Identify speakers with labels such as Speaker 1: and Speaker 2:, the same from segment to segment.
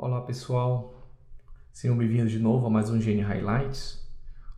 Speaker 1: Olá pessoal, sejam bem-vindos de novo a mais um Gene Highlights.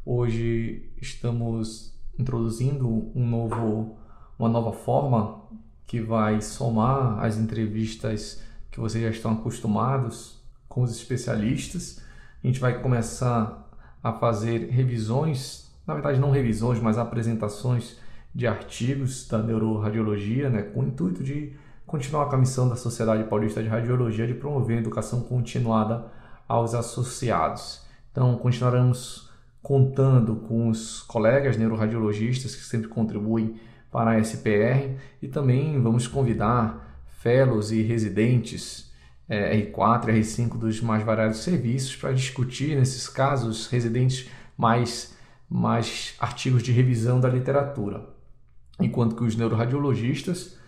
Speaker 1: Hoje estamos introduzindo um novo, uma nova forma que vai somar as entrevistas que vocês já estão acostumados com os especialistas. A gente vai começar a fazer revisões, na verdade não revisões, mas apresentações de artigos da neuroradiologia, né, com o intuito de continuar com a missão da Sociedade Paulista de Radiologia de promover a educação continuada aos associados. Então, continuaremos contando com os colegas neuroradiologistas que sempre contribuem para a SPR e também vamos convidar fellows e residentes é, R4 e R5 dos mais variados serviços para discutir, nesses casos, residentes mais, mais artigos de revisão da literatura. Enquanto que os neuroradiologistas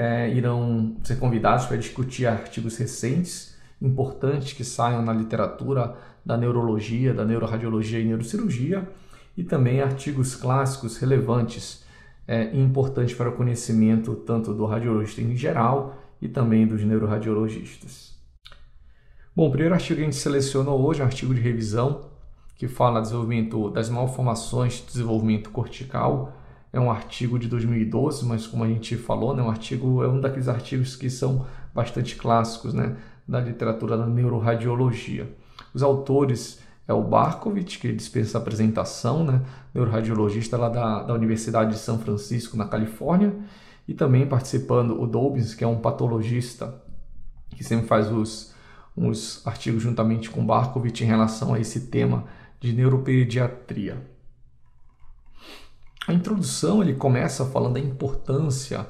Speaker 1: é, irão ser convidados para discutir artigos recentes, importantes que saiam na literatura da neurologia, da neuroradiologia e neurocirurgia, e também artigos clássicos relevantes é, e importantes para o conhecimento tanto do radiologista em geral e também dos neuroradiologistas. Bom, o primeiro artigo que a gente selecionou hoje é um artigo de revisão que fala do desenvolvimento das malformações de desenvolvimento cortical é um artigo de 2012, mas como a gente falou, né, um artigo é um daqueles artigos que são bastante clássicos né, da literatura da neuroradiologia. Os autores é o Barkovich, que dispensa apresentação, né, neuroradiologista lá da, da Universidade de São Francisco, na Califórnia, e também participando o Dobbins, que é um patologista que sempre faz os, os artigos juntamente com Barkovich em relação a esse tema de neuropediatria. A introdução ele começa falando da importância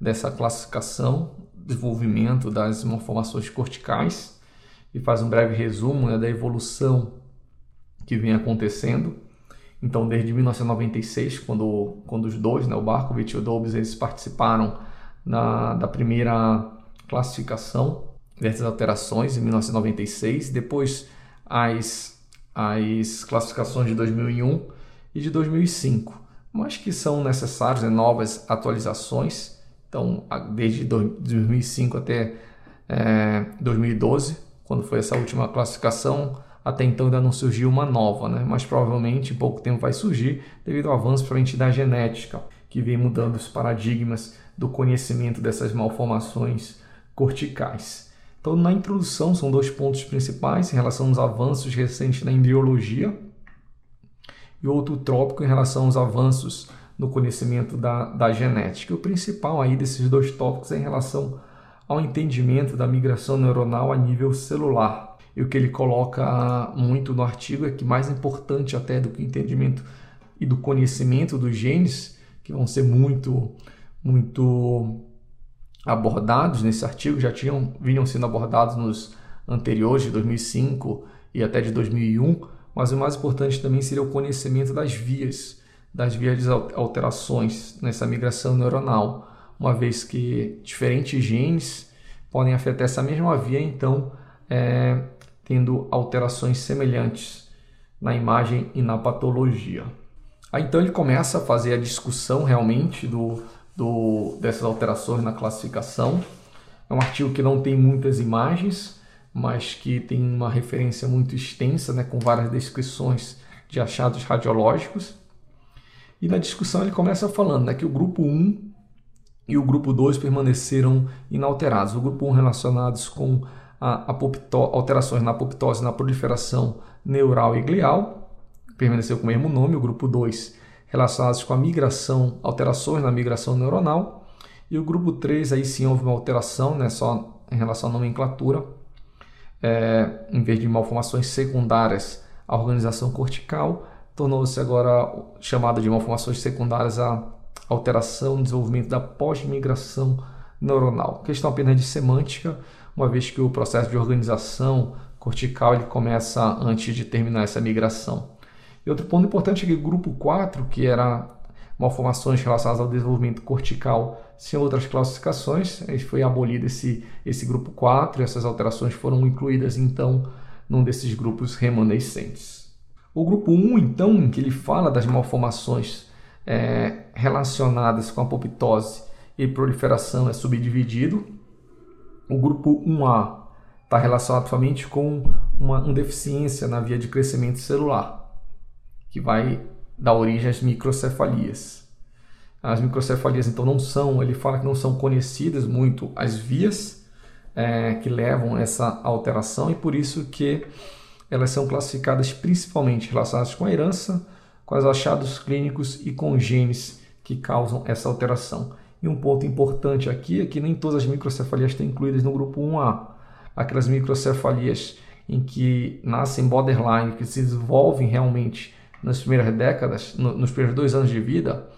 Speaker 1: dessa classificação, desenvolvimento das malformações corticais e faz um breve resumo né, da evolução que vem acontecendo. Então, desde 1996, quando, quando os dois, né, o Barkovich e o Dobbs, eles participaram na, da primeira classificação dessas alterações em 1996, depois as, as classificações de 2001 e de 2005 mas que são necessárias né, novas atualizações. Então, desde 2005 até é, 2012, quando foi essa última classificação, até então ainda não surgiu uma nova, né? mas provavelmente em pouco tempo vai surgir devido ao avanço frente da genética, que vem mudando os paradigmas do conhecimento dessas malformações corticais. Então, na introdução, são dois pontos principais em relação aos avanços recentes na embriologia, e outro tópico em relação aos avanços no conhecimento da, da genética. O principal aí desses dois tópicos é em relação ao entendimento da migração neuronal a nível celular. E o que ele coloca muito no artigo é que mais importante até do que o entendimento e do conhecimento dos genes, que vão ser muito, muito abordados nesse artigo, já tinham vinham sendo abordados nos anteriores de 2005 e até de 2001, mas o mais importante também seria o conhecimento das vias, das vias de alterações nessa migração neuronal, uma vez que diferentes genes podem afetar essa mesma via, então é, tendo alterações semelhantes na imagem e na patologia. Aí então ele começa a fazer a discussão realmente do, do, dessas alterações na classificação. É um artigo que não tem muitas imagens, mas que tem uma referência muito extensa, né, com várias descrições de achados radiológicos. E na discussão ele começa falando né, que o grupo 1 e o grupo 2 permaneceram inalterados. O grupo 1 relacionados com a alterações na apoptose na proliferação neural e glial, permaneceu com o mesmo nome. O grupo 2 relacionados com a migração, alterações na migração neuronal. E o grupo 3, aí sim houve uma alteração, né, só em relação à nomenclatura, é, em vez de malformações secundárias à organização cortical, tornou-se agora chamada de malformações secundárias a alteração, desenvolvimento da pós-migração neuronal. Questão apenas de semântica, uma vez que o processo de organização cortical ele começa antes de terminar essa migração. E outro ponto importante é que o grupo 4, que era malformações relacionadas ao desenvolvimento cortical sem outras classificações. Foi abolido esse, esse grupo 4 e essas alterações foram incluídas então num desses grupos remanescentes. O grupo 1, então, em que ele fala das malformações é, relacionadas com apoptose e proliferação, é subdividido. O grupo 1A está está relacionado somente com uma, uma deficiência na via de crescimento celular, que vai dar origem às microcefalias. As microcefalias, então, não são, ele fala que não são conhecidas muito as vias é, que levam essa alteração e por isso que elas são classificadas principalmente relacionadas com a herança, com os achados clínicos e com genes que causam essa alteração. E um ponto importante aqui é que nem todas as microcefalias estão incluídas no grupo 1A. Aquelas microcefalias em que nascem borderline, que se desenvolvem realmente nas primeiras décadas, no, nos primeiros dois anos de vida,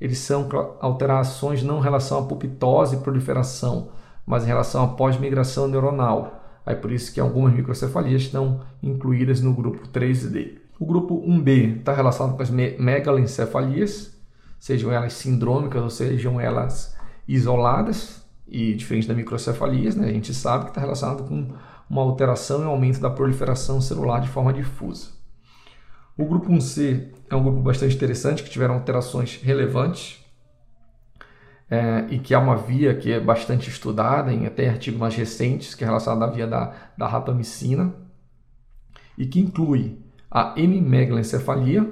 Speaker 1: eles são alterações não em relação à apoptose e proliferação, mas em relação à pós-migração neuronal. Aí por isso que algumas microcefalias estão incluídas no grupo 3D. O grupo 1B está relacionado com as megalencefalias, sejam elas sindrômicas ou sejam elas isoladas, e diferente da microcefalias, né, a gente sabe que está relacionado com uma alteração e aumento da proliferação celular de forma difusa. O grupo 1C é um grupo bastante interessante, que tiveram alterações relevantes é, e que é uma via que é bastante estudada em até artigos mais recentes, que é relacionada à via da, da rapamicina, e que inclui a hemimegalencefalia,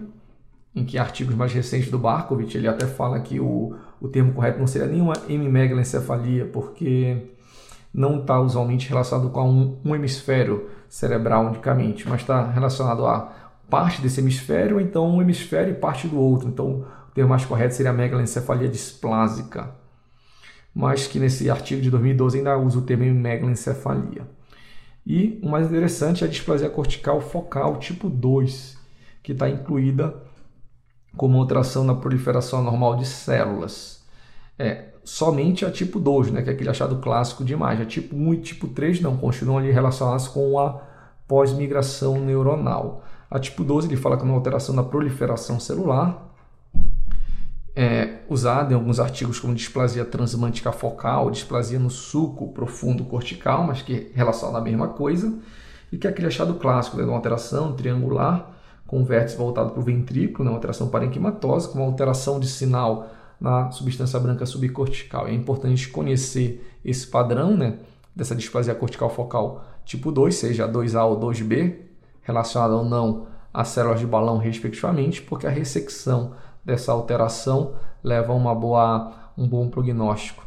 Speaker 1: em que artigos mais recentes do Barkovich, ele até fala que o, o termo correto não seria nenhuma hemimegalencefalia, porque não está usualmente relacionado com um, um hemisfério cerebral unicamente, mas está relacionado a parte desse hemisfério, ou então um hemisfério e parte do outro. Então, o termo mais correto seria a megalencefalia displásica. Mas que nesse artigo de 2012 ainda usa o termo megalencefalia. E o mais interessante é a displasia cortical focal tipo 2, que está incluída como alteração na proliferação normal de células. É, somente a tipo 2, né, que é aquele achado clássico de imagem. A tipo 1 e tipo 3 não, continuam ali relacionados com a pós-migração neuronal. A tipo 12 ele fala que é uma alteração na proliferação celular, é, usada em alguns artigos como displasia transmântica focal, displasia no suco profundo cortical, mas que relaciona a mesma coisa, e que é aquele achado clássico né, de uma alteração triangular com vértice voltado para o ventrículo, né, uma alteração parenquimatosa, com uma alteração de sinal na substância branca subcortical. É importante conhecer esse padrão né, dessa displasia cortical focal tipo 2, seja 2A ou 2B, relacionada ou não às células de balão, respectivamente, porque a ressecção dessa alteração leva a uma boa, um bom prognóstico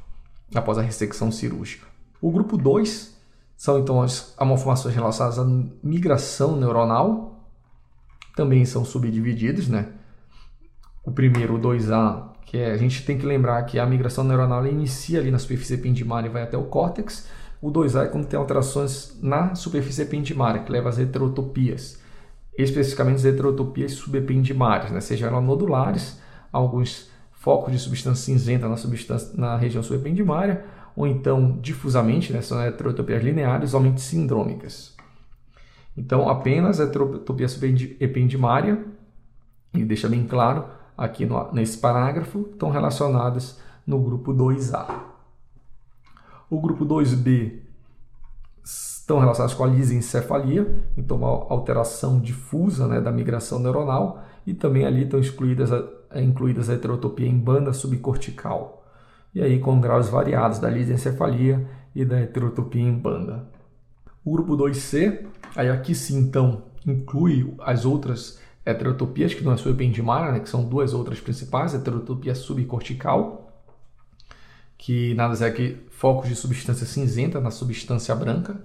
Speaker 1: após a ressecção cirúrgica. O grupo 2 são então as malformações relacionadas à migração neuronal, também são subdivididos, né? O primeiro, o 2A, que é, a gente tem que lembrar que a migração neuronal inicia ali na superfície ependimária e vai até o córtex, o 2A é quando tem alterações na superfície ependimária, que leva às heterotopias, especificamente as heterotopias subependimárias, né? sejam elas nodulares, alguns focos de substância cinzenta na, substância, na região subependimária, ou então difusamente, né? são heterotopias lineares, somente sindrômicas. Então, apenas a heterotopia subependimária, e deixa bem claro aqui no, nesse parágrafo, estão relacionadas no grupo 2A. O grupo 2B estão relacionados com a lisencefalia, então uma alteração difusa né, da migração neuronal, e também ali estão excluídas a, é incluídas a heterotopia em banda subcortical, e aí com graus variados da lisencefalia e da heterotopia em banda. O grupo 2C, aí aqui sim então inclui as outras heterotopias que não é subependimária, né, que são duas outras principais, heterotopia subcortical, que nada mais é que focos de substância cinzenta na substância branca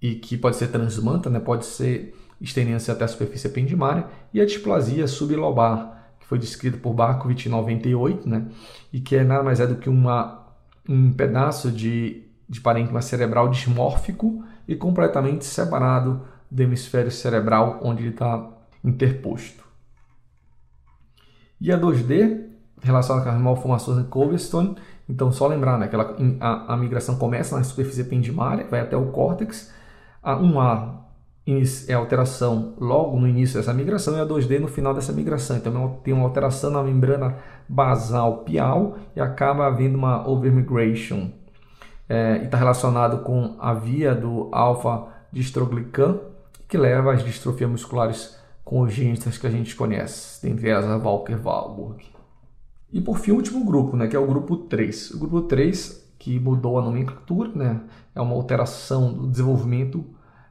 Speaker 1: e que pode ser transmanta, né? pode ser estendendo-se até a superfície ependimária, e a displasia sublobar, que foi descrita por Barkovich em 98, né? e que é nada mais é do que uma, um pedaço de, de parênquima cerebral dismórfico e completamente separado do hemisfério cerebral onde ele está interposto. E a 2D, relacionada com as malformações em Covestone, então, só lembrar né, que ela, a, a migração começa na superfície ependimária, vai até o córtex. A 1A é a alteração logo no início dessa migração e a 2D no final dessa migração. Então, tem uma alteração na membrana basal pial e acaba havendo uma overmigration. É, e está relacionado com a via do alfa-distroglican, que leva às distrofias musculares congênitas que a gente conhece, dentre elas a Walker-Walburg. E por fim, o último grupo, né, que é o grupo 3. O grupo 3, que mudou a nomenclatura, né? É uma alteração do desenvolvimento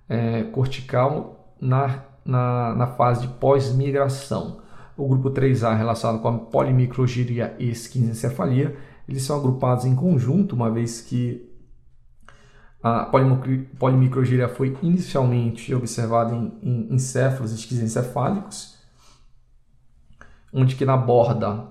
Speaker 1: é, cortical na, na, na fase de pós-migração. O grupo 3A relacionado com a polimicrogiria e esquisencefalia, eles são agrupados em conjunto, uma vez que a polimicrogiria foi inicialmente observada em, em encéfalos esquizencefálicos, onde que na borda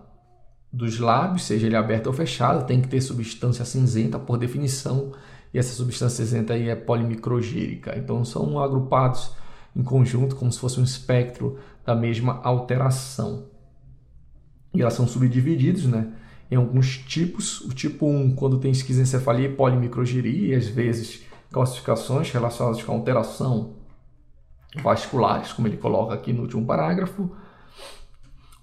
Speaker 1: dos lábios, seja ele aberto ou fechado, tem que ter substância cinzenta por definição, e essa substância cinzenta aí é polimicrogírica. Então são agrupados em conjunto como se fosse um espectro da mesma alteração. E elas são subdivididos, né? Em alguns tipos, o tipo 1, quando tem esquizencefalia e polimicrogiria, e às vezes classificações relacionadas com alteração vasculares, como ele coloca aqui no último parágrafo,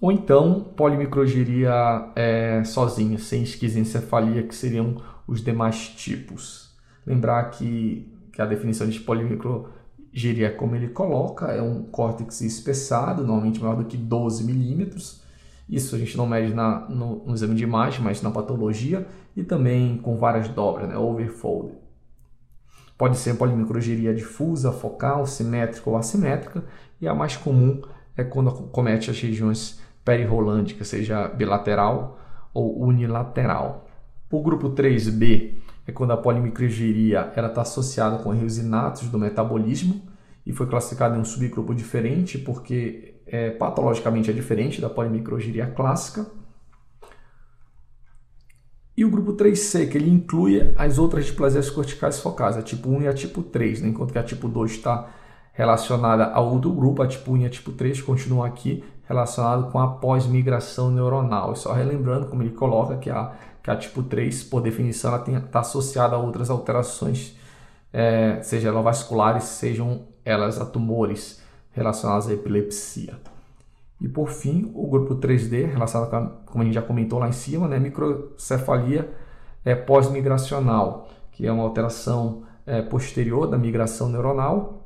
Speaker 1: ou então polimicrogiria é, sozinha, sem esquizencefalia, que seriam os demais tipos. Lembrar que, que a definição de polimicrogiria, como ele coloca, é um córtex espessado, normalmente maior do que 12 milímetros. Isso a gente não mede na, no, no, exame de imagem, mas na patologia, e também com várias dobras, né, overfold. Pode ser polimicrogiria difusa, focal, simétrica ou assimétrica, e a mais comum é quando comete as regiões perirrolândica, seja bilateral ou unilateral. O grupo 3B é quando a polimicrogiria está associada com erros inatos do metabolismo e foi classificado em um subgrupo diferente porque é, patologicamente é diferente da polimicrogiria clássica. E o grupo 3C, que ele inclui as outras displasias corticais focais, a tipo 1 e a tipo 3, né? enquanto que a tipo 2 está relacionada ao outro grupo, a tipo 1 e a tipo 3 continuam aqui relacionado com a pós-migração neuronal. E só relembrando, como ele coloca, que a, que a tipo 3, por definição, ela está associada a outras alterações, é, seja elas vasculares, sejam elas a tumores relacionados à epilepsia. E por fim, o grupo 3D, relacionado com, a, como a gente já comentou lá em cima, né, microcefalia é, pós-migracional, que é uma alteração é, posterior da migração neuronal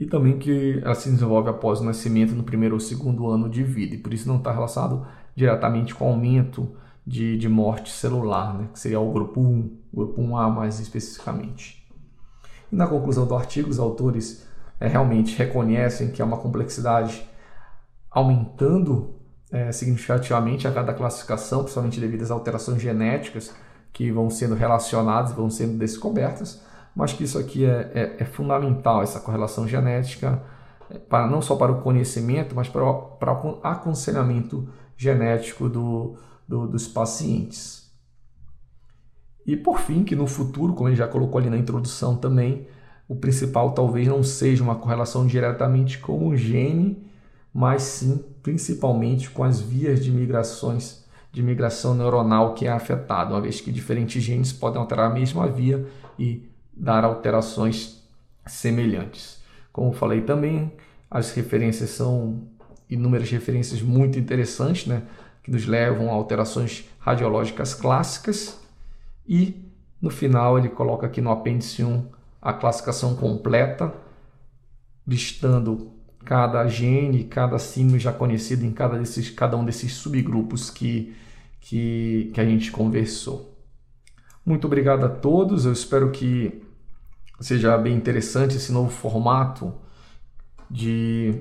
Speaker 1: e também que ela se desenvolve após o nascimento no primeiro ou segundo ano de vida, e por isso não está relacionado diretamente com o aumento de, de morte celular, né? que seria o grupo 1, grupo 1A mais especificamente. E na conclusão do artigo, os autores é, realmente reconhecem que é uma complexidade aumentando é, significativamente a cada classificação, principalmente devido às alterações genéticas que vão sendo relacionadas, vão sendo descobertas, mas que isso aqui é, é, é fundamental, essa correlação genética, é, para, não só para o conhecimento, mas para o, para o aconselhamento genético do, do, dos pacientes. E por fim, que no futuro, como ele já colocou ali na introdução também, o principal talvez não seja uma correlação diretamente com o gene, mas sim principalmente com as vias de migrações de migração neuronal que é afetada, uma vez que diferentes genes podem alterar a mesma via e dar alterações semelhantes. Como falei também, as referências são inúmeras referências muito interessantes, né, que nos levam a alterações radiológicas clássicas e no final ele coloca aqui no apêndice 1 a classificação completa, listando cada gene, cada símbolo já conhecido em cada, desses, cada um desses subgrupos que, que, que a gente conversou. Muito obrigado a todos, eu espero que seja bem interessante esse novo formato de,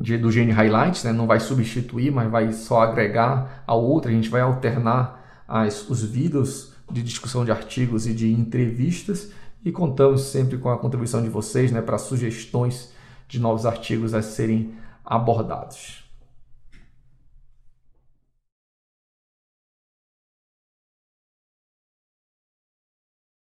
Speaker 1: de do Gene Highlights, né? não vai substituir, mas vai só agregar a outra, a gente vai alternar as, os vídeos de discussão de artigos e de entrevistas e contamos sempre com a contribuição de vocês né, para sugestões de novos artigos a serem abordados.